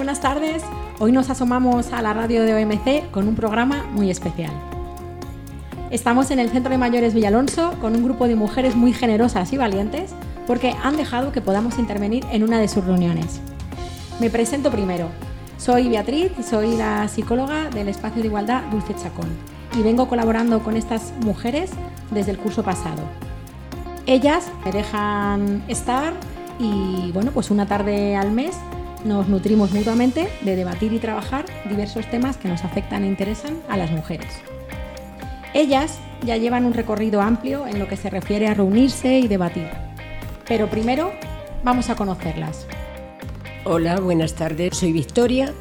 Buenas tardes. Hoy nos asomamos a la radio de OMC con un programa muy especial. Estamos en el Centro de Mayores Villalonso con un grupo de mujeres muy generosas y valientes porque han dejado que podamos intervenir en una de sus reuniones. Me presento primero. Soy Beatriz soy la psicóloga del Espacio de Igualdad Dulce Chacón y vengo colaborando con estas mujeres desde el curso pasado. Ellas me dejan estar y bueno, pues una tarde al mes nos nutrimos mutuamente de debatir y trabajar diversos temas que nos afectan e interesan a las mujeres. Ellas ya llevan un recorrido amplio en lo que se refiere a reunirse y debatir. Pero primero vamos a conocerlas. Hola, buenas tardes. Soy Victoria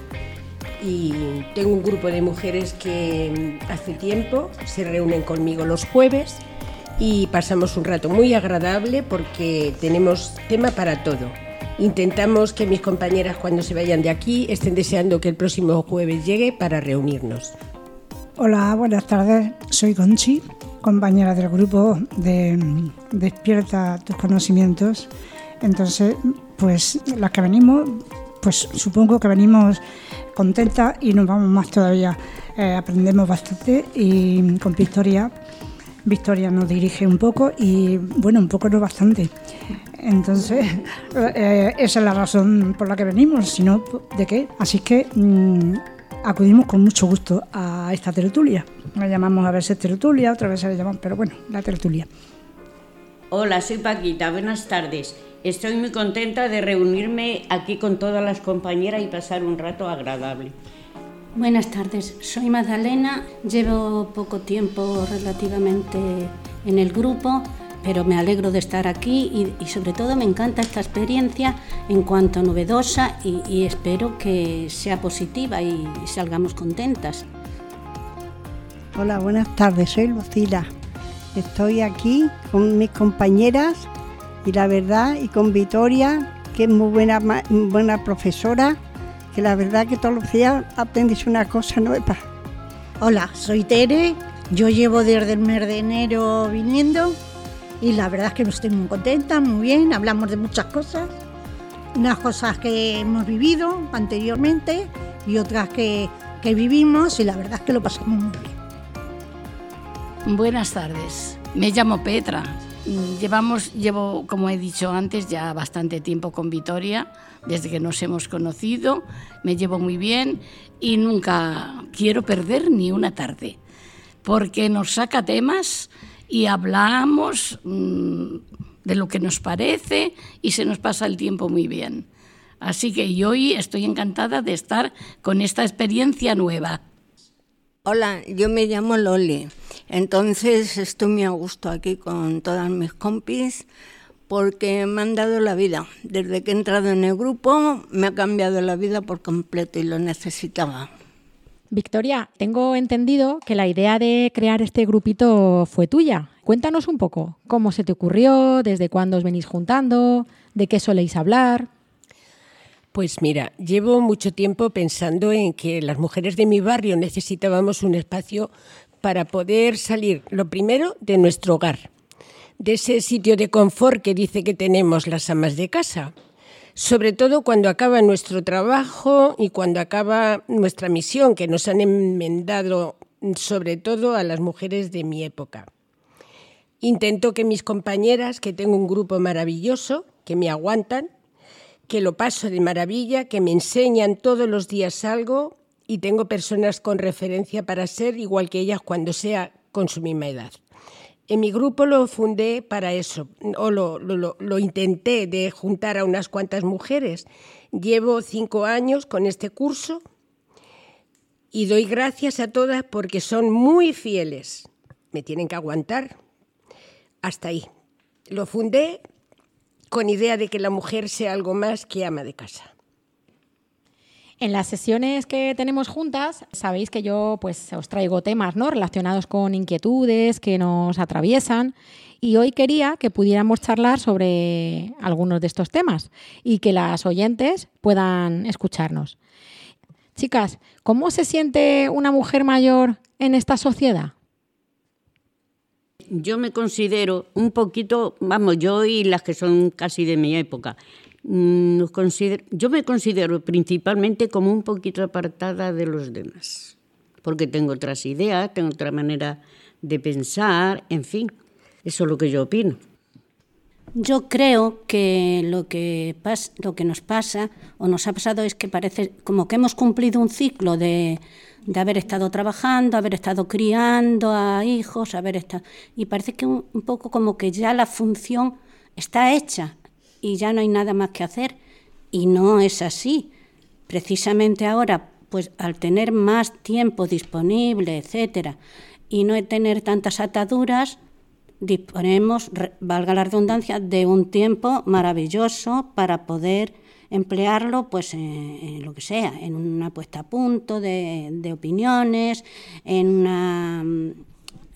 y tengo un grupo de mujeres que hace tiempo se reúnen conmigo los jueves y pasamos un rato muy agradable porque tenemos tema para todo Intentamos que mis compañeras cuando se vayan de aquí estén deseando que el próximo jueves llegue para reunirnos. Hola, buenas tardes. Soy Conchi, compañera del grupo de Despierta tus conocimientos. Entonces, pues las que venimos, pues supongo que venimos contentas y nos vamos más todavía. Eh, aprendemos bastante y con Victoria Victoria nos dirige un poco y bueno, un poco no bastante. Entonces, eh, esa es la razón por la que venimos, si no, ¿de qué? Así que mm, acudimos con mucho gusto a esta tertulia. La llamamos a veces tertulia, otra vez se la llamamos, pero bueno, la tertulia. Hola, soy Paquita, buenas tardes. Estoy muy contenta de reunirme aquí con todas las compañeras y pasar un rato agradable. Buenas tardes, soy Magdalena, llevo poco tiempo relativamente en el grupo, pero me alegro de estar aquí y, sobre todo me encanta esta experiencia en cuanto novedosa y, espero que sea positiva y, salgamos contentas. Hola, buenas tardes, soy Lucila. Estoy aquí con mis compañeras y la verdad y con Victoria, que es muy buena, buena profesora que la verdad que todos los días aprendes una cosa nueva. Hola, soy Tere, yo llevo desde el mes de enero viniendo y la verdad es que no estoy muy contenta, muy bien, hablamos de muchas cosas, unas cosas que hemos vivido anteriormente y otras que, que vivimos y la verdad es que lo pasamos muy bien. Buenas tardes, me llamo Petra, Llevamos, llevo, como he dicho antes, ya bastante tiempo con Vitoria, desde que nos hemos conocido, me llevo muy bien y nunca quiero perder ni una tarde, porque nos saca temas y hablamos mm, de lo que nos parece y se nos pasa el tiempo muy bien. Así que yo hoy estoy encantada de estar con esta experiencia nueva. Hola, yo me llamo Loli. Entonces estoy muy a gusto aquí con todas mis compis porque me han dado la vida. Desde que he entrado en el grupo me ha cambiado la vida por completo y lo necesitaba. Victoria, tengo entendido que la idea de crear este grupito fue tuya. Cuéntanos un poco, ¿cómo se te ocurrió? ¿Desde cuándo os venís juntando? ¿De qué soléis hablar? Pues mira, llevo mucho tiempo pensando en que las mujeres de mi barrio necesitábamos un espacio para poder salir, lo primero, de nuestro hogar, de ese sitio de confort que dice que tenemos las amas de casa, sobre todo cuando acaba nuestro trabajo y cuando acaba nuestra misión, que nos han enmendado sobre todo a las mujeres de mi época. Intento que mis compañeras, que tengo un grupo maravilloso, que me aguantan, que lo paso de maravilla, que me enseñan todos los días algo y tengo personas con referencia para ser igual que ellas cuando sea con su misma edad. En mi grupo lo fundé para eso, o lo, lo, intenté de juntar a unas cuantas mujeres. Llevo cinco años con este curso y doy gracias a todas porque son muy fieles. Me tienen que aguantar. Hasta ahí. Lo fundé con idea de que la mujer sea algo más que ama de casa. En las sesiones que tenemos juntas, sabéis que yo pues os traigo temas ¿no? relacionados con inquietudes que nos atraviesan y hoy quería que pudiéramos charlar sobre algunos de estos temas y que las oyentes puedan escucharnos. Chicas, ¿cómo se siente una mujer mayor en esta sociedad? Yo me considero un poquito, vamos, yo y las que son casi de mi época, mm, yo me considero principalmente como un poquito apartada de los demás, porque tengo otras ideas, tengo otra manera de pensar, en fin, eso es lo que yo opino. Yo creo que lo que, lo que nos pasa o nos ha pasado es que parece como que hemos cumplido un ciclo de, de haber estado trabajando, haber estado criando a hijos, haber estado... Y parece que un, poco como que ya la función está hecha y ya no hay nada más que hacer. Y no es así. Precisamente ahora, pues al tener más tiempo disponible, etcétera, y no tener tantas ataduras, disponemos, valga la redundancia, de un tiempo maravilloso para poder emplearlo pues en, lo que sea, en una puesta a punto de, opiniones, en, una,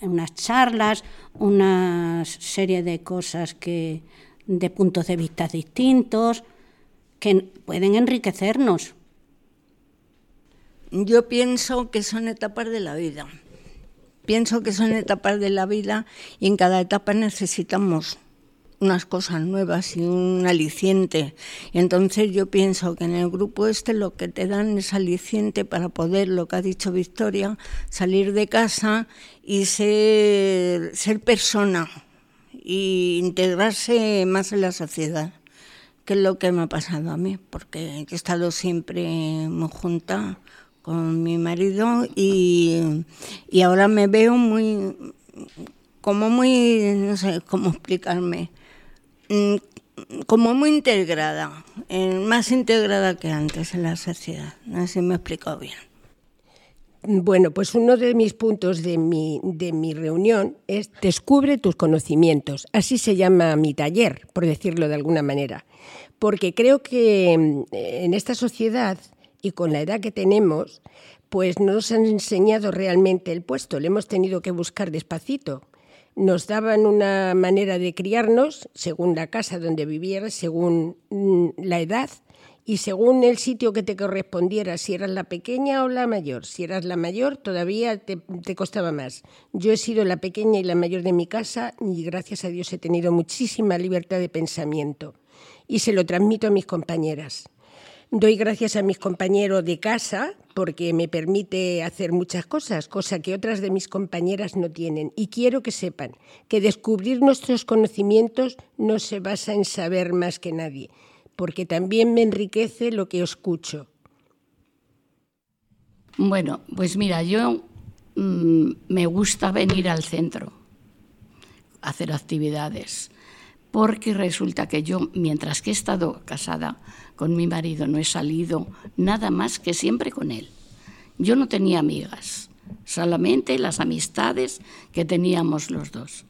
unas charlas, una serie de cosas que de puntos de vista distintos que pueden enriquecernos. Yo pienso que son etapas de la vida. Pienso que son etapas de la vida y en cada etapa necesitamos unas cosas nuevas y un aliciente. Entonces yo pienso que en el grupo este lo que te dan es aliciente para poder, lo que ha dicho Victoria, salir de casa y ser, ser persona e integrarse más en la sociedad, que es lo que me ha pasado a mí, porque he estado siempre muy junta con mi marido y, y ahora me veo muy como muy, no sé cómo explicarme, Mm, como muy integrada, eh, más integrada que antes en la sociedad. No sé si me he explicado bien. Bueno, pues uno de mis puntos de mi, de mi reunión es descubre tus conocimientos. Así se llama mi taller, por decirlo de alguna manera. Porque creo que mm, en esta sociedad y con la edad que tenemos, pues no nos han enseñado realmente el puesto, le hemos tenido que buscar despacito nos daban una manera de criarnos según la casa donde vivieras, según mm, la edad y según el sitio que te correspondiera, si eras la pequeña o la mayor. Si eras la mayor, todavía te, te, costaba más. Yo he sido la pequeña y la mayor de mi casa y gracias a Dios he tenido muchísima libertad de pensamiento y se lo transmito a mis compañeras. Doy gracias a mis compañeros de casa porque me permite hacer muchas cosas, cosa que otras de mis compañeras no tienen. Y quiero que sepan que descubrir nuestros conocimientos no se basa en saber más que nadie, porque también me enriquece lo que escucho. Bueno, pues mira, yo mm, me gusta venir al centro, hacer actividades, porque resulta que yo, mientras que he estado casada, con mi marido no he salido nada más que siempre con él. Yo no tenía amigas, solamente las amistades que teníamos los dos.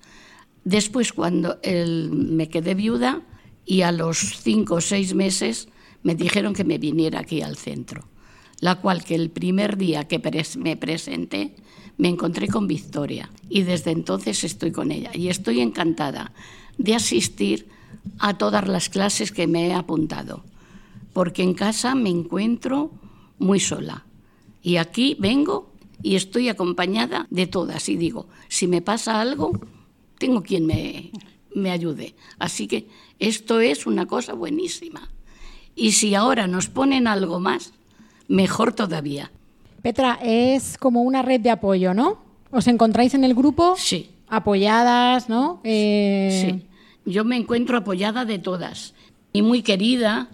Después, cuando él, me quedé viuda y a los cinco o seis meses me dijeron que me viniera aquí al centro, la cual que el primer día que me presenté me encontré con Victoria y desde entonces estoy con ella y estoy encantada de asistir a todas las clases que me he apuntado porque en casa me encuentro muy sola. Y aquí vengo y estoy acompañada de todas. Y digo, si me pasa algo, tengo quien me, me ayude. Así que esto es una cosa buenísima. Y si ahora nos ponen algo más, mejor todavía. Petra, es como una red de apoyo, ¿no? ¿Os encontráis en el grupo? Sí. Apoyadas, ¿no? Eh, sí. Yo me encuentro apoyada de todas. Y muy querida,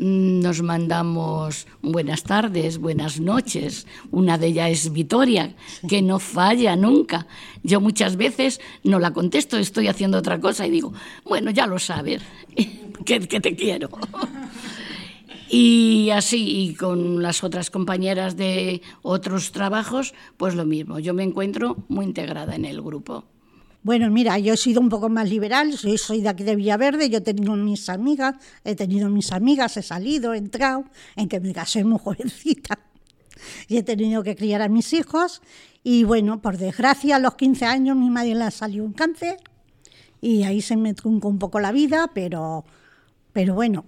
nos mandamos buenas tardes, buenas noches. Una de ellas es Vitoria, que no falla nunca. Yo muchas veces no la contesto, estoy haciendo otra cosa y digo, bueno, ya lo sabes, que, te quiero. Y así, y con las otras compañeras de otros trabajos, pues lo mismo. Yo me encuentro muy integrada en el grupo. Bueno, mira, yo he sido un poco más liberal, soy, de aquí de Villaverde, yo he tenido mis amigas, he tenido mis amigas, he salido, he entrado, en que me casé muy jovencita y he tenido que criar a mis hijos. Y bueno, por desgracia, a los 15 años mi madre le salió un cáncer y ahí se me truncó un poco la vida, pero, pero bueno,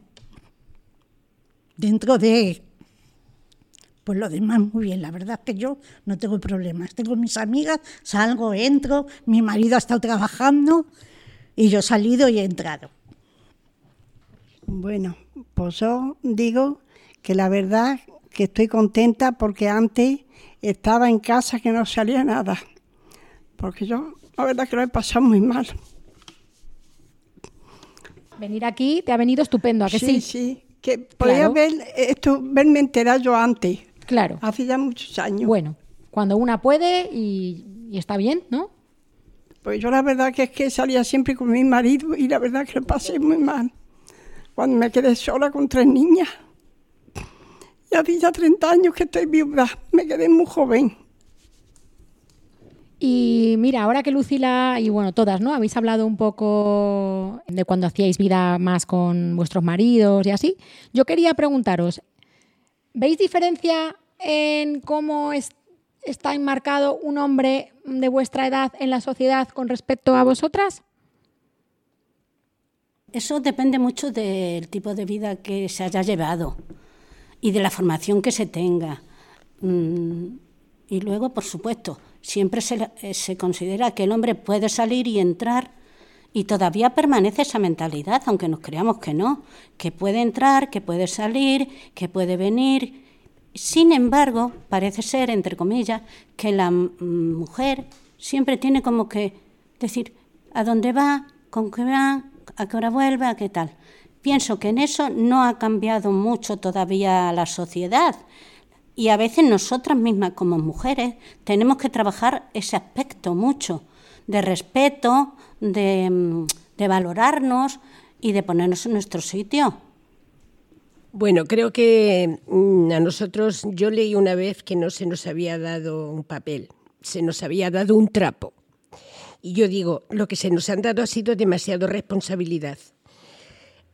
dentro de pues lo demás muy bien, la verdad es que yo no tengo problemas. Tengo mis amigas, salgo, entro, mi marido ha estado trabajando y yo he salido y he entrado. Bueno, pues yo digo que la verdad que estoy contenta porque antes estaba en casa que no salía nada. Porque yo, la verdad que lo he pasado muy mal. Venir aquí te ha venido estupendo, ¿a que sí? Sí, sí. Que podía ver esto, verme enterar yo antes. Claro. Hace ya muchos años. Bueno, cuando una puede y, y está bien, ¿no? Pues yo la verdad que es que salía siempre con mi marido y la verdad que lo pasé muy mal. Cuando me quedé sola con tres niñas. Y hace ya 30 años que estoy viuda, me quedé muy joven. Y mira, ahora que Lucila y bueno, todas, ¿no? Habéis hablado un poco de cuando hacíais vida más con vuestros maridos y así. Yo quería preguntaros, ¿veis diferencia en cómo es- está enmarcado un hombre de vuestra edad en la sociedad con respecto a vosotras? Eso depende mucho del tipo de vida que se haya llevado y de la formación que se tenga. Mm, Y luego, por supuesto, siempre eh, se considera que el hombre puede salir y entrar y todavía permanece esa mentalidad, aunque nos creamos que no, que puede entrar, que puede salir, que puede venir. Sin embargo, parece ser, entre comillas, que la mujer siempre tiene como que decir a dónde va, con qué va, a qué hora vuelve, a qué tal. Pienso que en eso no ha cambiado mucho todavía la sociedad. Y a veces nosotras mismas como mujeres tenemos que trabajar ese aspecto mucho, de respeto, de, de valorarnos y de ponernos en nuestro sitio. Bueno, creo que mm, a nosotros, yo leí una vez que no se nos había dado un papel, se nos había dado un trapo. Y yo digo, lo que se nos han dado ha sido demasiado responsabilidad.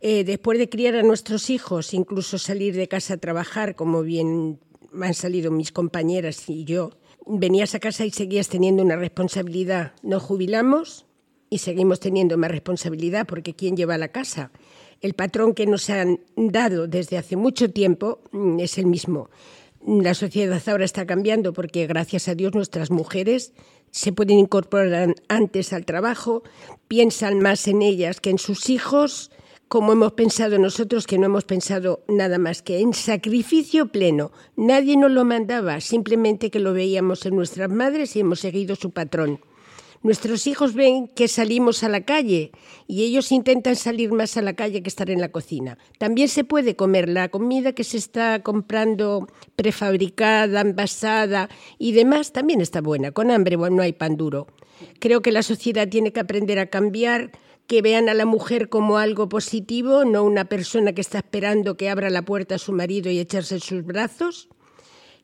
Eh, después de criar a nuestros hijos, incluso salir de casa a trabajar, como bien han salido mis compañeras y yo, venías a casa y seguías teniendo una responsabilidad. Nos jubilamos y seguimos teniendo más responsabilidad porque ¿quién lleva la casa? El patrón que nos han dado desde hace mucho tiempo mm, es el mismo. La sociedad ahora está cambiando porque gracias a Dios nuestras mujeres se pueden incorporar antes al trabajo, piensan más en ellas que en sus hijos, como hemos pensado nosotros, que no hemos pensado nada más que en sacrificio pleno. Nadie nos lo mandaba, simplemente que lo veíamos en nuestras madres y hemos seguido su patrón. Nuestros hijos ven que salimos a la calle y ellos intentan salir más a la calle que estar en la cocina. También se puede comer la comida que se está comprando prefabricada, envasada y demás, también está buena. Con hambre no hay pan duro. Creo que la sociedad tiene que aprender a cambiar, que vean a la mujer como algo positivo, no una persona que está esperando que abra la puerta a su marido y echarse en sus brazos.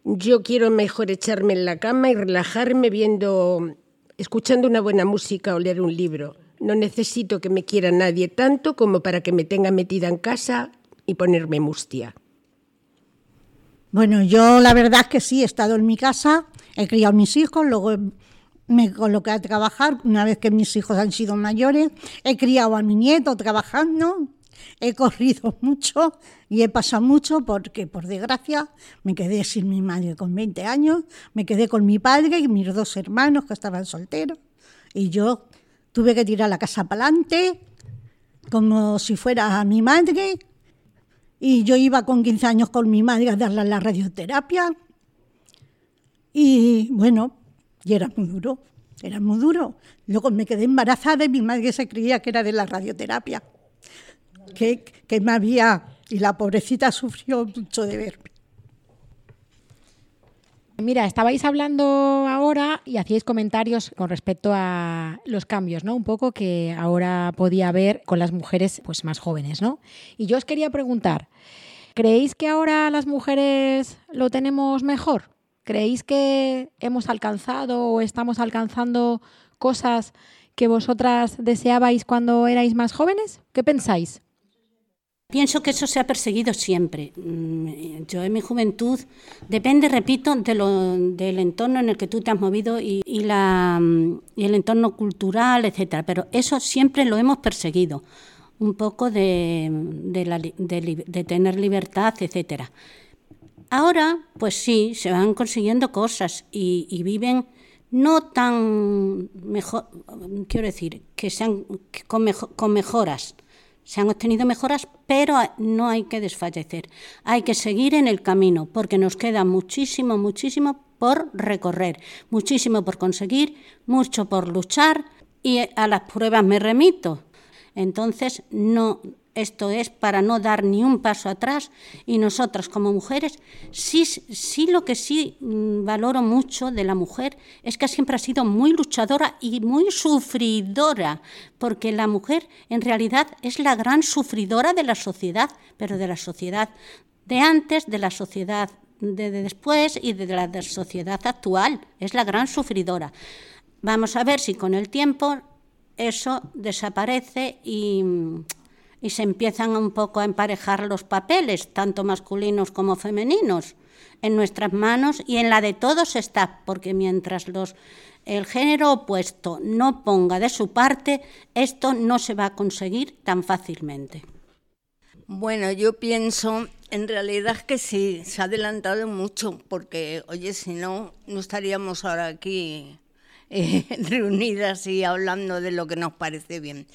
Yo quiero mejor echarme en la cama y relajarme viendo escuchando una buena música o leer un libro. No necesito que me quiera nadie tanto como para que me tenga metida en casa y ponerme mustia. Bueno, yo la verdad es que sí, he estado en mi casa, he criado a mis hijos, luego me coloqué a trabajar una vez que mis hijos han sido mayores, he criado a mi nieto trabajando, he corrido mucho y he pasado mucho porque, por desgracia, me quedé sin mi madre con 20 años, me quedé con mi padre y mis dos hermanos que estaban solteros. Y yo tuve que tirar la casa para adelante como si fuera mi madre. Y yo iba con 15 años con mi madre a darle la radioterapia. Y bueno, y era muy duro, era muy duro. Luego me quedé embarazada y mi madre se creía que era de la radioterapia que, me había, y la pobrecita sufrió mucho de verme. Mira, estabais hablando ahora y hacíais comentarios con respecto a los cambios, ¿no? Un poco que ahora podía haber con las mujeres pues más jóvenes, ¿no? Y yo os quería preguntar, ¿creéis que ahora las mujeres lo tenemos mejor? ¿Creéis que hemos alcanzado o estamos alcanzando cosas que vosotras deseabais cuando erais más jóvenes? ¿Qué pensáis? Pienso que eso se ha perseguido siempre. Mm, Yo en mi juventud, depende, repito, de lo, del entorno en el que tú te has movido y, la, mm, y el entorno cultural, etcétera. Pero eso siempre lo hemos perseguido. Un poco de, la de tener libertad, etcétera. Ahora, pues sí, se van consiguiendo cosas y, viven no tan mejor, quiero decir, que sean con, con mejoras, Se han obtenido mejoras, pero no hay que desfallecer. Hay que seguir en el camino, porque nos queda muchísimo, muchísimo por recorrer, muchísimo por conseguir, mucho por luchar y a las pruebas me remito. Entonces, no esto es para no dar ni un paso atrás y nosotras como mujeres, sí, sí lo que sí mm, valoro mucho de la mujer es que siempre ha sido muy luchadora y muy sufridora, porque la mujer en realidad es la gran sufridora de la sociedad, pero de la sociedad de antes, de la sociedad de, después y de la sociedad actual. Es la gran sufridora. Vamos a ver si con el tiempo eso desaparece y y se empiezan un poco a emparejar los papeles, tanto masculinos como femeninos, en nuestras manos y en la de todos está, porque mientras los, el género opuesto no ponga de su parte, esto no se va a conseguir tan fácilmente. Bueno, yo pienso en realidad que sí, se ha adelantado mucho, porque, oye, si no, no estaríamos ahora aquí eh, reunidas y hablando de lo que nos parece bien.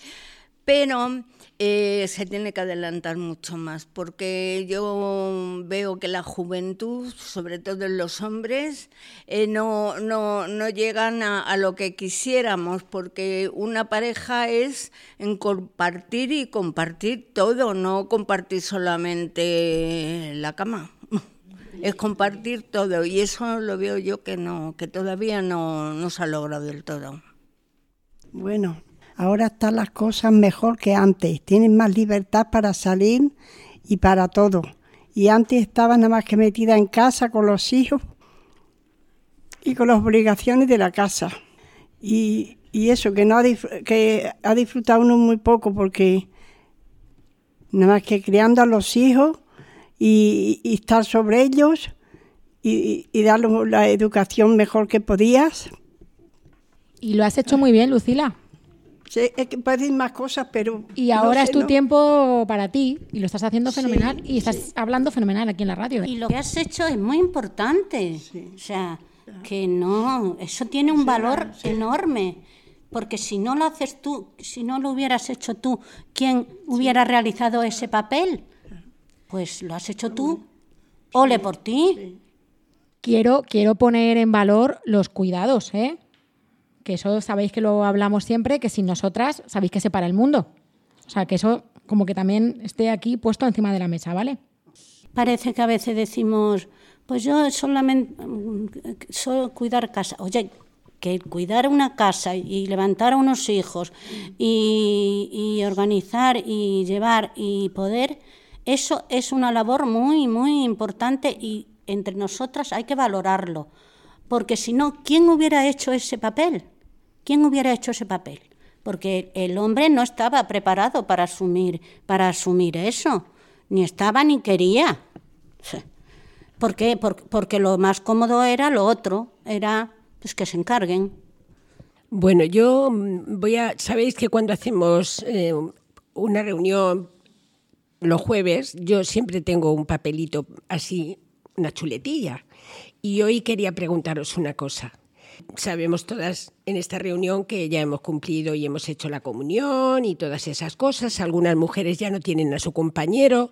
Pero eh, se tiene que adelantar mucho más, porque yo veo que la juventud, sobre todo en los hombres, eh, no, no, no, llegan a, lo que quisiéramos, porque una pareja es en compartir y compartir todo, no compartir solamente la cama. Es compartir todo y eso lo veo yo que no, que todavía no, no se ha logrado del todo. Bueno, Ahora están las cosas mejor que antes, tienen más libertad para salir y para todo. Y antes estaba nada más que metida en casa con los hijos y con las obligaciones de la casa. Y, eso, que, no ha disfrutado uno muy poco porque nada más que criando a los hijos y, estar sobre ellos y, y darles la educación mejor que podías. Y lo has hecho muy bien, Lucila. Sí, es que puedes más cosas, pero... Y ahora es tu tiempo para ti y lo estás haciendo fenomenal y estás hablando fenomenal aquí en la radio. Y lo que has hecho es muy importante. O sea, que no, eso tiene un valor enorme. Porque si no lo haces tú, si no lo hubieras hecho tú, ¿quién hubiera realizado ese papel? Pues lo has hecho tú. Ole por ti. Quiero, quiero poner en valor los cuidados, ¿eh? Que eso sabéis que lo hablamos siempre, que sin nosotras sabéis que se para el mundo. O sea, que eso como que también esté aquí puesto encima de la mesa, ¿vale? Parece que a veces decimos, pues yo solamente solo cuidar casa. Oye, que cuidar una casa y levantar a unos hijos y, y, organizar y llevar y poder, eso es una labor muy, muy importante y entre nosotras hay que valorarlo. Porque si no, ¿quién hubiera hecho ese papel? ¿Quién hubiera hecho ese papel? Porque el hombre no estaba preparado para asumir, para asumir eso, ni estaba ni quería. ¿Por qué? Porque lo más cómodo era lo otro, era pues que se encarguen. Bueno, yo mm, voy a. Sabéis que cuando hacemos eh, una reunión los jueves, yo siempre tengo un papelito así, una chuletilla. Y hoy quería preguntaros una cosa. Sabemos todas en esta reunión que ya hemos cumplido y hemos hecho la comunión y todas esas cosas. Algunas mujeres ya no tienen a su compañero.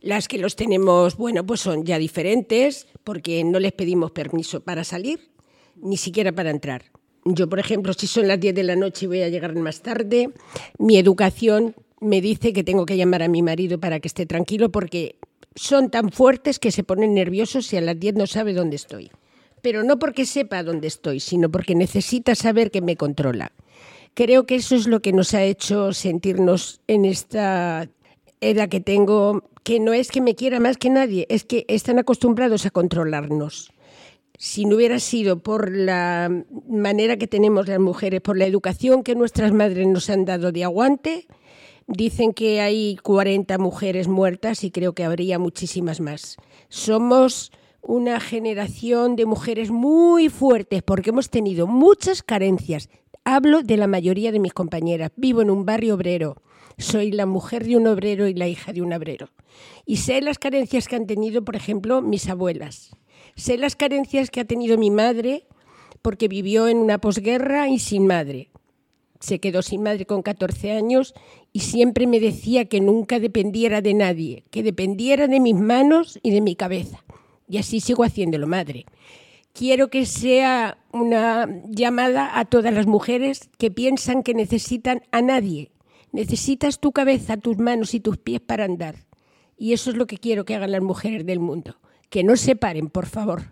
Las que los tenemos, bueno, pues son ya diferentes porque no les pedimos permiso para salir, ni siquiera para entrar. Yo, por ejemplo, si son las 10 de la noche y voy a llegar más tarde, mi educación me dice que tengo que llamar a mi marido para que esté tranquilo porque son tan fuertes que se ponen nerviosos si a las 10 no sabe dónde estoy pero no porque sepa dónde estoy, sino porque necesita saber que me controla. Creo que eso es lo que nos ha hecho sentirnos en esta edad que tengo, que no es que me quiera más que nadie, es que están acostumbrados a controlarnos. Si no hubiera sido por la manera que tenemos las mujeres, por la educación que nuestras madres nos han dado de aguante, dicen que hay 40 mujeres muertas y creo que habría muchísimas más. Somos una generación de mujeres muy fuertes porque hemos tenido muchas carencias. Hablo de la mayoría de mis compañeras. Vivo en un barrio obrero. Soy la mujer de un obrero y la hija de un obrero. Y sé las carencias que han tenido, por ejemplo, mis abuelas. Sé las carencias que ha tenido mi madre porque vivió en una posguerra y sin madre. Se quedó sin madre con 14 años y siempre me decía que nunca dependiera de nadie, que dependiera de mis manos y de mi cabeza. Y así sigo haciéndolo, madre. Quiero que sea una llamada a todas las mujeres que piensan que necesitan a nadie. Necesitas tu cabeza, tus manos y tus pies para andar. Y eso es lo que quiero que hagan las mujeres del mundo. Que no se paren, por favor.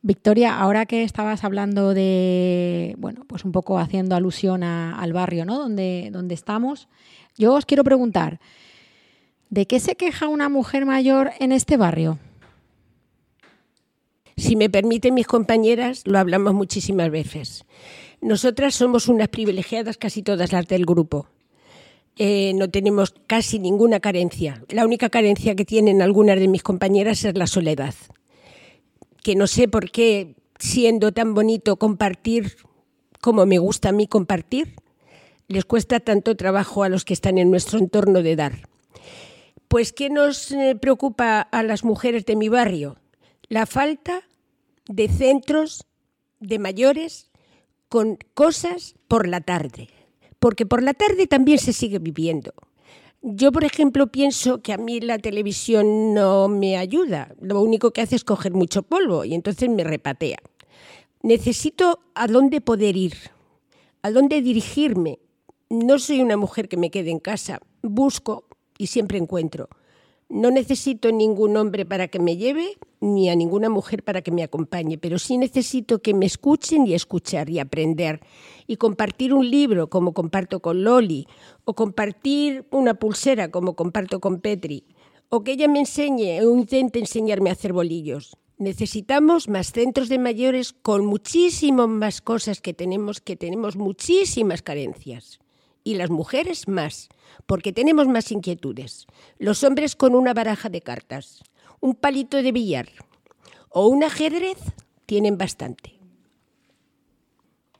Victoria, ahora que estabas hablando de, bueno, pues un poco haciendo alusión al barrio, ¿no? Donde, donde estamos, yo os quiero preguntar, ¿de qué se queja una mujer mayor en este barrio? Si me permiten mis compañeras, lo hablamos muchísimas veces. Nosotras somos unas privilegiadas, casi todas las del grupo. Eh, no tenemos casi ninguna carencia. La única carencia que tienen algunas de mis compañeras es la soledad que no sé por qué, siendo tan bonito compartir como me gusta a mí compartir, les cuesta tanto trabajo a los que están en nuestro entorno de dar. Pues, ¿qué nos eh, preocupa a las mujeres de mi barrio? La falta de centros de mayores con cosas por la tarde, porque por la tarde también se sigue viviendo. Yo, por ejemplo, pienso que a mí la televisión no me ayuda. Lo único que hace es coger mucho polvo y entonces me repatea. Necesito a dónde poder ir, a dónde dirigirme. No soy una mujer que me quede en casa. Busco y siempre encuentro. No necesito ningún hombre para que me lleve, ni a ninguna mujer para que me acompañe, pero sí necesito que me escuchen y escuchar y aprender. Y compartir un libro como comparto con Loli, o compartir una pulsera como comparto con Petri, o que ella me enseñe o intente enseñarme a hacer bolillos. Necesitamos más centros de mayores con muchísimas más cosas que tenemos, que tenemos muchísimas carencias y las mujeres más, porque tenemos más inquietudes. Los hombres con una baraja de cartas, un palito de billar o un ajedrez tienen bastante.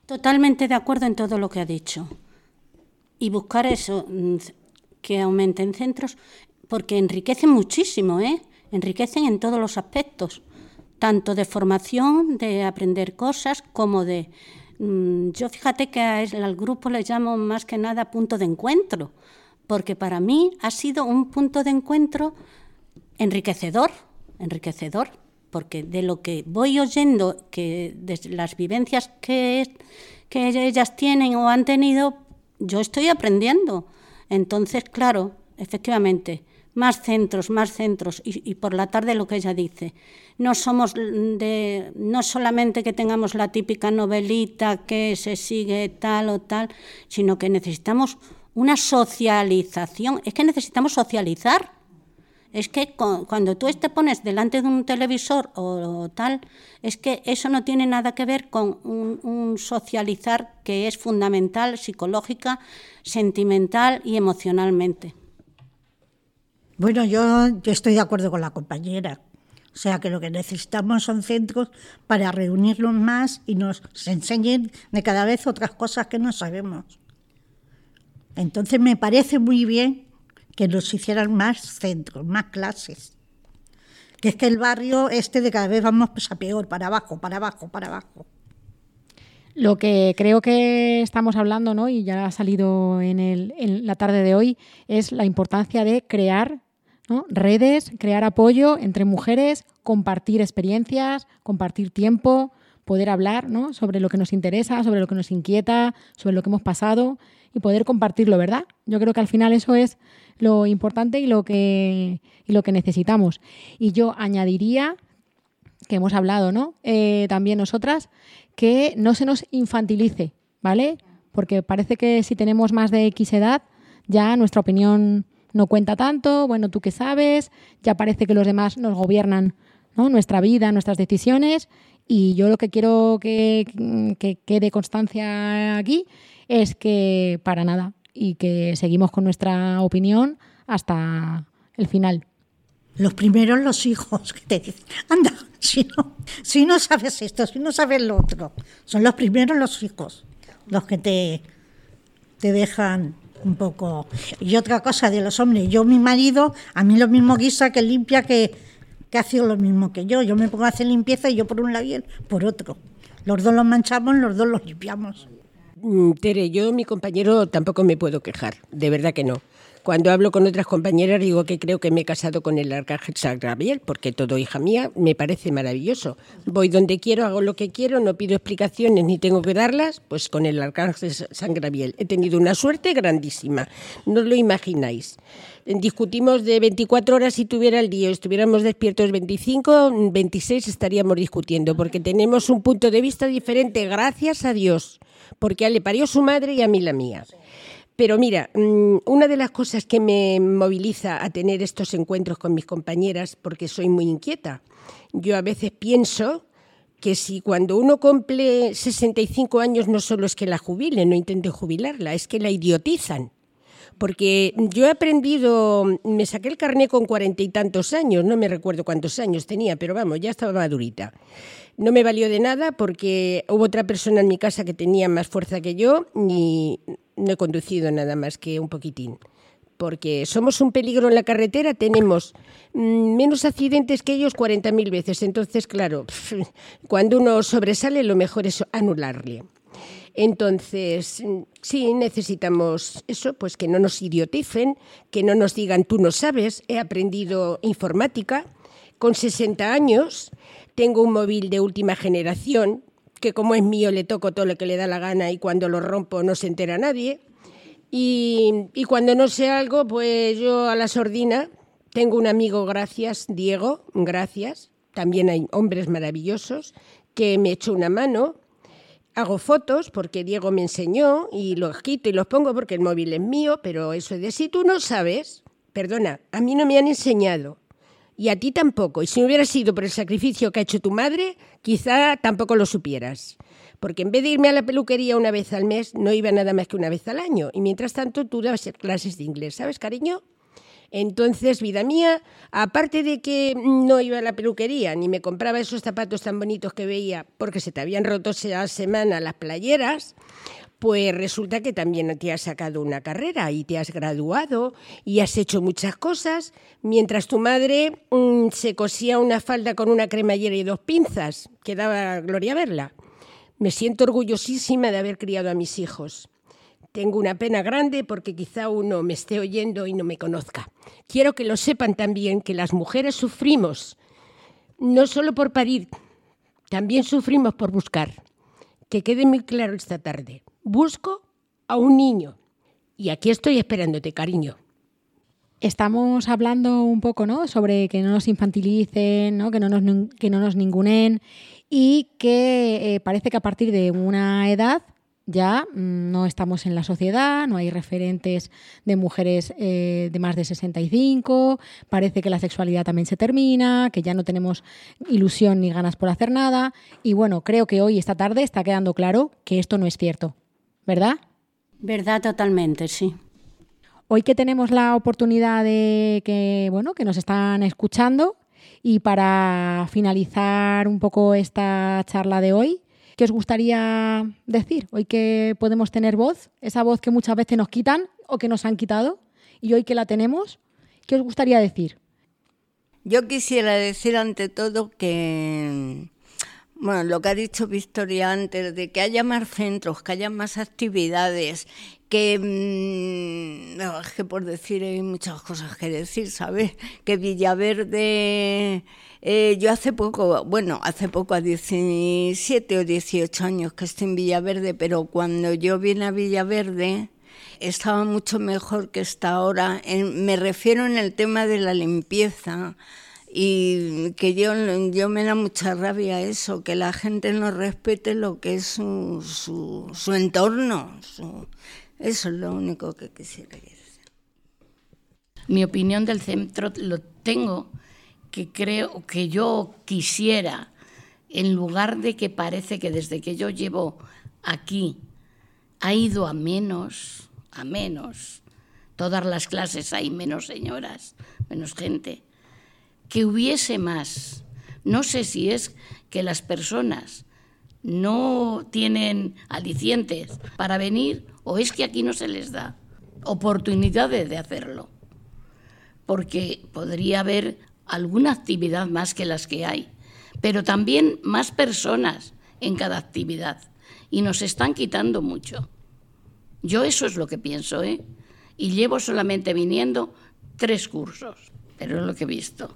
Totalmente de acuerdo en todo lo que ha dicho. Y buscar eso, mm, que aumenten centros, porque enriquecen muchísimo, ¿eh? Enriquecen en todos los aspectos, tanto de formación, de aprender cosas, como de yo fíjate que al grupo le llamo más que nada punto de encuentro, porque para mí ha sido un punto de encuentro enriquecedor, enriquecedor, porque de lo que voy oyendo, que desde las vivencias que, que ellas tienen o han tenido, yo estoy aprendiendo. Entonces, claro, efectivamente, más centros, más centros, y, por la tarde lo que ella dice. No somos de, no solamente que tengamos la típica novelita que se sigue tal o tal, sino que necesitamos una socialización. Es que necesitamos socializar. Es que cuando tú te pones delante de un televisor o, tal, es que eso no tiene nada que ver con un, un socializar que es fundamental psicológica, sentimental y emocionalmente. Bueno, yo, estoy de acuerdo con la compañera. O sea que lo que necesitamos son centros para reunirnos más y nos enseñen de cada vez otras cosas que no sabemos. Entonces me parece muy bien que nos hicieran más centros, más clases. Que es que el barrio este de cada vez vamos a peor, para abajo, para abajo, para abajo. Lo que creo que estamos hablando, ¿no? y ya ha salido en, en la tarde de hoy, es la importancia de crear Redes, crear apoyo entre mujeres, compartir experiencias, compartir tiempo, poder hablar sobre lo que nos interesa, sobre lo que nos inquieta, sobre lo que hemos pasado y poder compartirlo, ¿verdad? Yo creo que al final eso es lo importante y lo que, lo que necesitamos. Y yo añadiría, que hemos hablado, ¿no? Eh, también nosotras, que no se nos infantilice, ¿vale? Porque parece que si tenemos más de X edad, ya nuestra opinión no cuenta tanto, bueno, tú qué sabes, ya parece que los demás nos gobiernan nuestra vida, nuestras decisiones. Y yo lo que quiero que, quede constancia aquí es que para nada y que seguimos con nuestra opinión hasta el final. Los primeros los hijos que te dicen, anda, si no, si no sabes esto, si no sabes lo otro, son los primeros los hijos los que te, te dejan un poco. Y otra cosa de los hombres, yo mi marido, a mí lo mismo guisa que limpia que, que hace lo mismo que yo. Yo me pongo a hacer limpieza y yo por un lado y él por otro. Los dos los manchamos, los dos los limpiamos. Mm, Tere, yo, mi compañero, tampoco me puedo quejar, de verdad que no. Cuando hablo con otras compañeras digo que creo que me he casado con el arcángel San Gabriel, porque todo, hija mía, me parece maravilloso. Voy donde quiero, hago lo que quiero, no pido explicaciones ni tengo que darlas, pues con el arcángel San Gabriel. He tenido una suerte grandísima, no lo imagináis. Discutimos de 24 horas si tuviera el día, estuviéramos despiertos 25, 26 estaríamos discutiendo, porque tenemos un punto de vista diferente, gracias a Dios, porque a le parió su madre y a mí la mía. Pero mira, mm, una de las cosas que me moviliza a tener estos encuentros con mis compañeras, porque soy muy inquieta, yo a veces pienso que si cuando uno cumple 65 años no solo es que la jubilen, no intenten jubilarla, es que la idiotizan. Porque yo he aprendido, me saqué el carné con cuarenta y tantos años, no me recuerdo cuántos años tenía, pero vamos, ya estaba madurita. No me valió de nada porque hubo otra persona en mi casa que tenía más fuerza que yo y no he conducido nada más que un poquitín. Porque somos un peligro en la carretera, tenemos mm, menos accidentes que ellos 40.000 veces. Entonces, claro, cuando uno sobresale, lo mejor es anularle. Entonces, mm, sí, necesitamos eso, pues que no nos idioticen, que no nos digan tú no sabes, he aprendido informática. Con 60 años tengo un móvil de última generación que como es mío le toco todo lo que le da la gana y cuando lo rompo no se entera nadie. Y, cuando no sé algo, pues yo a la sordina tengo un amigo, gracias, Diego, gracias. También hay hombres maravillosos que me echó una mano. Hago fotos porque Diego me enseñó y los quito y los pongo porque el móvil es mío, pero eso de si tú no sabes, perdona, a mí no me han enseñado y a ti tampoco. Y si no hubiera sido por el sacrificio que ha hecho tu madre, quizá tampoco lo supieras. Porque en vez de irme a la peluquería una vez al mes, no iba nada más que una vez al año. Y mientras tanto, tú dabas clases de inglés, ¿sabes, cariño? Entonces, vida mía, aparte de que no iba a la peluquería ni me compraba esos zapatos tan bonitos que veía porque se te habían roto esa semana las playeras, pues resulta que también te has sacado una carrera y te has graduado y has hecho muchas cosas, mientras tu madre mm, se cosía una falda con una cremallera y dos pinzas, que daba gloria verla. Me siento orgullosísima de haber criado a mis hijos. Tengo una pena grande porque quizá uno me esté oyendo y no me conozca. Quiero que lo sepan también que las mujeres sufrimos, no solo por parir, también sufrimos por buscar. Que quede muy claro esta tarde busco a un niño. Y aquí estoy esperándote, cariño. Estamos hablando un poco ¿no? sobre que no nos infantilicen. Que, no nos, que no nos ningunen y que eh, parece que a partir de una edad ya mm, no estamos en la sociedad, no hay referentes de mujeres eh, de más de 65, parece que la sexualidad también se termina, que ya no tenemos ilusión ni ganas por hacer nada. Y bueno, creo que hoy, esta tarde, está quedando claro que esto no es cierto. ¿Verdad? Verdad totalmente, sí. Hoy que tenemos la oportunidad de que, bueno, que nos están escuchando y para finalizar un poco esta charla de hoy, ¿qué os gustaría decir? Hoy que podemos tener voz, esa voz que muchas veces nos quitan o que nos han quitado, y hoy que la tenemos, ¿qué os gustaría decir? Yo quisiera decir ante todo que bueno, lo que ha dicho Victoria antes, de que haya más centros, que haya más actividades, que, mm, es que por decir hay muchas cosas que decir, ¿sabes? Que Villaverde, eh, yo hace poco, bueno, hace poco, a 17 o 18 años que estoy en Villaverde, pero cuando yo vine a Villaverde estaba mucho mejor que está ahora. me refiero en el tema de la limpieza y que yo, yo me da mucha rabia eso, que la gente no respete lo que es su, su, su entorno. eso es lo único que quisiera decir. Mi opinión del centro lo tengo, que creo que yo quisiera, en lugar de que parece que desde que yo llevo aquí ha ido a menos, a menos, todas las clases hay menos señoras, menos gente que hubiese más. No sé si es que las personas no tienen alicientes para venir o es que aquí no se les da oportunidades de hacerlo. Porque podría haber alguna actividad más que las que hay, pero también más personas en cada actividad. y nos están quitando mucho. Yo eso es lo que pienso, ¿eh? Y llevo solamente viniendo tres cursos, pero es lo que he visto.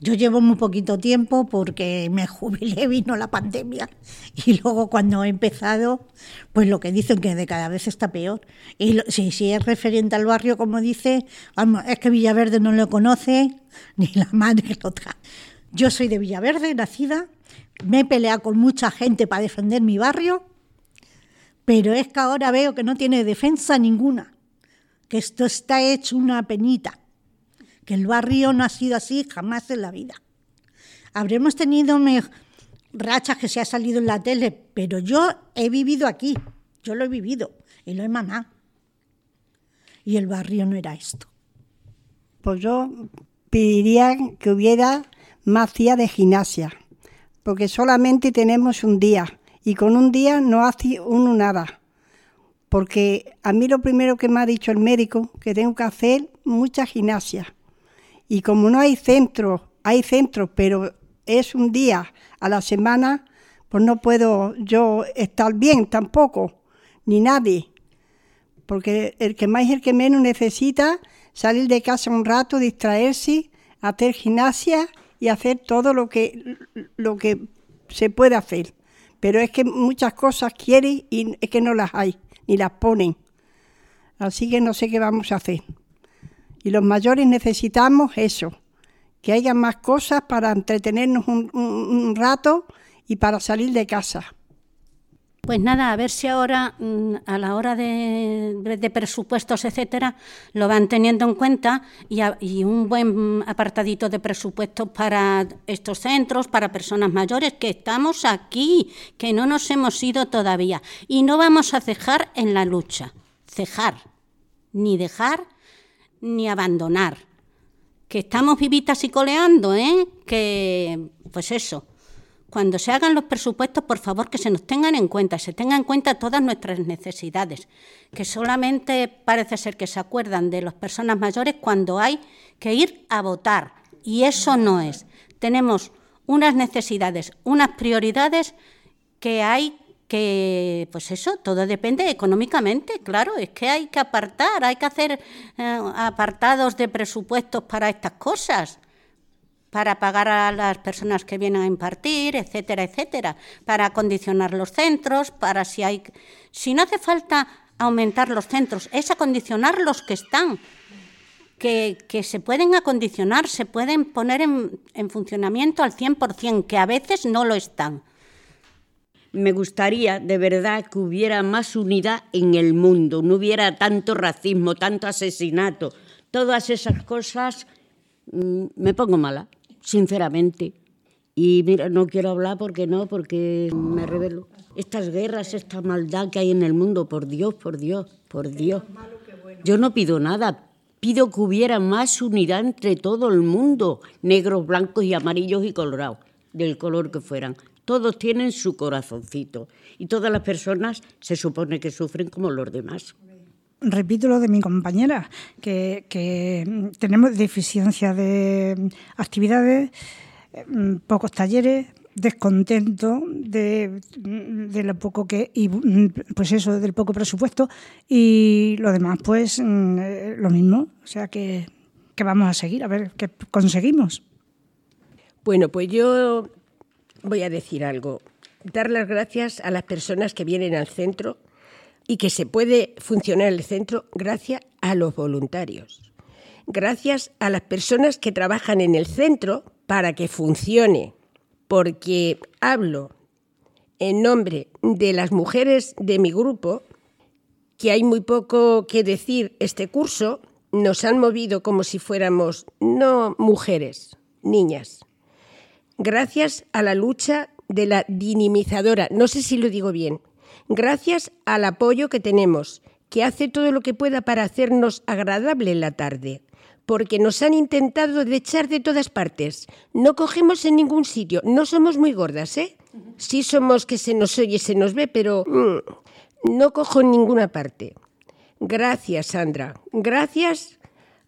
Yo llevo muy poquito tiempo porque me jubilé, vino la pandemia y luego cuando he empezado, pues lo que dicen que de cada vez está peor. Y si, si es referente al barrio, como dice, es que Villaverde no lo conoce ni la madre lo otra. Yo soy de Villaverde, nacida, me he peleado con mucha gente para defender mi barrio, pero es que ahora veo que no tiene defensa ninguna, que esto está hecho una penita que el barrio no ha sido así jamás en la vida. Habremos tenido rachas que se ha salido en la tele, pero yo he vivido aquí, yo lo he vivido y lo he mamado. Y el barrio no era esto. Pues yo pediría que hubiera más días de gimnasia, porque solamente tenemos un día y con un día no hace uno nada. Porque a mí lo primero que me ha dicho el médico, que tengo que hacer mucha gimnasia y como no hay centros, hay centros, pero es un día a la semana, pues no puedo yo estar bien tampoco, ni nadie. Porque el que más y el que menos necesita salir de casa un rato, distraerse, hacer gimnasia y hacer todo lo que, lo que se puede hacer. Pero es que muchas cosas quieren y es que no las hay, ni las ponen. Así que no sé qué vamos a hacer. Y los mayores necesitamos eso, que haya más cosas para entretenernos un, rato y para salir de casa. Pues nada, a ver si ahora, mm, a la hora de, presupuestos, etcétera, lo van teniendo en cuenta y, y, un buen apartadito de presupuestos para estos centros, para personas mayores, que estamos aquí, que no nos hemos ido todavía. Y no vamos a cejar en la lucha, cejar, ni dejar ni abandonar. Que estamos vivitas y coleando, ¿eh? Que, pues eso, cuando se hagan los presupuestos, por favor, que se nos tengan en cuenta, se tengan en cuenta todas nuestras necesidades, que solamente parece ser que se acuerdan de las personas mayores cuando hay que ir a votar, y eso no es. Tenemos unas necesidades, unas prioridades que hay que, pues eso, todo depende económicamente, claro, es que hay que apartar, hay que hacer eh, apartados de presupuestos para estas cosas, para pagar a las personas que vienen a impartir, etcétera, etcétera, para acondicionar los centros, para si hay, si no hace falta aumentar los centros, es acondicionar los que están, que, que, se pueden acondicionar, se pueden poner en, en funcionamiento al 100%, que a veces no lo están me gustaría de verdad que hubiera más unidad en el mundo, no hubiera tanto racismo, tanto asesinato, todas esas cosas, mm, me pongo mala, sinceramente. Y mira, no quiero hablar porque no, porque me revelo. Estas guerras, esta maldad que hay en el mundo, por Dios, por Dios, por Dios. Yo no pido nada, pido que hubiera más unidad entre todo el mundo, negros, blancos y amarillos y colorados, del color que fueran todos tienen su corazoncito y todas las personas se supone que sufren como los demás. Repito lo de mi compañera, que, tenemos deficiencia de actividades, mm, pocos talleres, descontento de, lo poco que y mm, pues eso del poco presupuesto y lo demás pues mm, eh, lo mismo o sea que, que vamos a seguir a ver qué conseguimos bueno pues yo voy a decir algo. Dar las gracias a las personas que vienen al centro y que se puede funcionar el centro gracias a los voluntarios. Gracias a las personas que trabajan en el centro para que funcione. Porque hablo en nombre de las mujeres de mi grupo, que hay muy poco que decir este curso, nos han movido como si fuéramos no mujeres, niñas gracias a la lucha de la dinamizadora, no sé si lo digo bien, gracias al apoyo que tenemos, que hace todo lo que pueda para hacernos agradable la tarde, porque nos han intentado echar de todas partes. No cogemos en ningún sitio, no somos muy gordas, ¿eh? Sí somos que se nos oye, se nos ve, pero mm, no cojo en ninguna parte. Gracias, Sandra. Gracias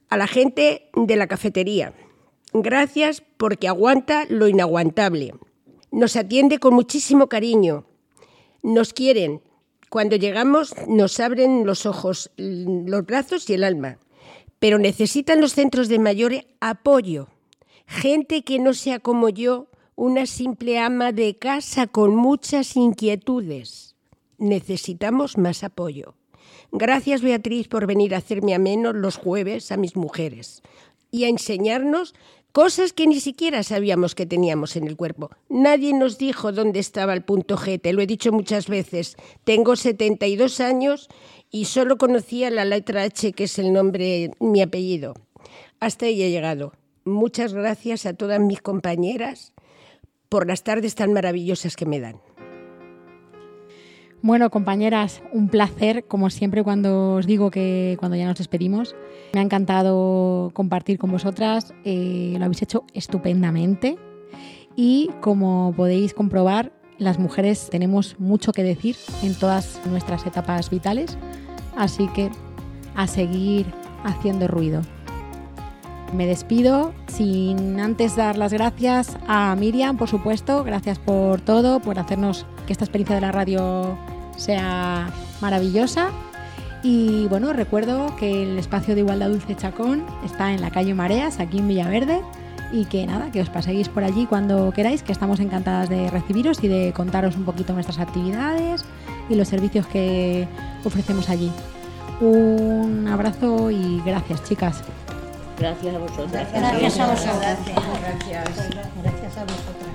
a la gente de la cafetería. Gracias porque aguanta lo inaguantable. Nos atiende con muchísimo cariño. Nos quieren. Cuando llegamos nos abren los ojos, los brazos y el alma. Pero necesitan los centros de mayores apoyo. Gente que no sea como yo, una simple ama de casa con muchas inquietudes. Necesitamos más apoyo. Gracias Beatriz por venir a hacerme ameno los jueves a mis mujeres y a enseñarnos cosas que ni siquiera sabíamos que teníamos en el cuerpo. Nadie nos dijo dónde estaba el punto G, te lo he dicho muchas veces. Tengo 72 años y solo conocía la letra H, que es el nombre, mi apellido. Hasta ahí he llegado. Muchas gracias a todas mis compañeras por las tardes tan maravillosas que me dan. Bueno, compañeras, un placer, como siempre, cuando os digo que cuando ya nos despedimos. Me ha encantado compartir con vosotras, eh, lo habéis hecho estupendamente y como podéis comprobar, las mujeres tenemos mucho que decir en todas nuestras etapas vitales, así que a seguir haciendo ruido. Me despido sin antes dar las gracias a Miriam, por supuesto, gracias por todo, por hacernos que esta experiencia de la radio sea maravillosa. Y bueno, recuerdo que el espacio de Igualdad Dulce Chacón está en la calle Mareas, aquí en Villaverde. Y que nada, que os paséis por allí cuando queráis, que estamos encantadas de recibiros y de contaros un poquito nuestras actividades y los servicios que ofrecemos allí. Un abrazo y gracias, chicas. Gracias a vosotros. Gracias a vosotros. Gracias. Gracias a vosotros.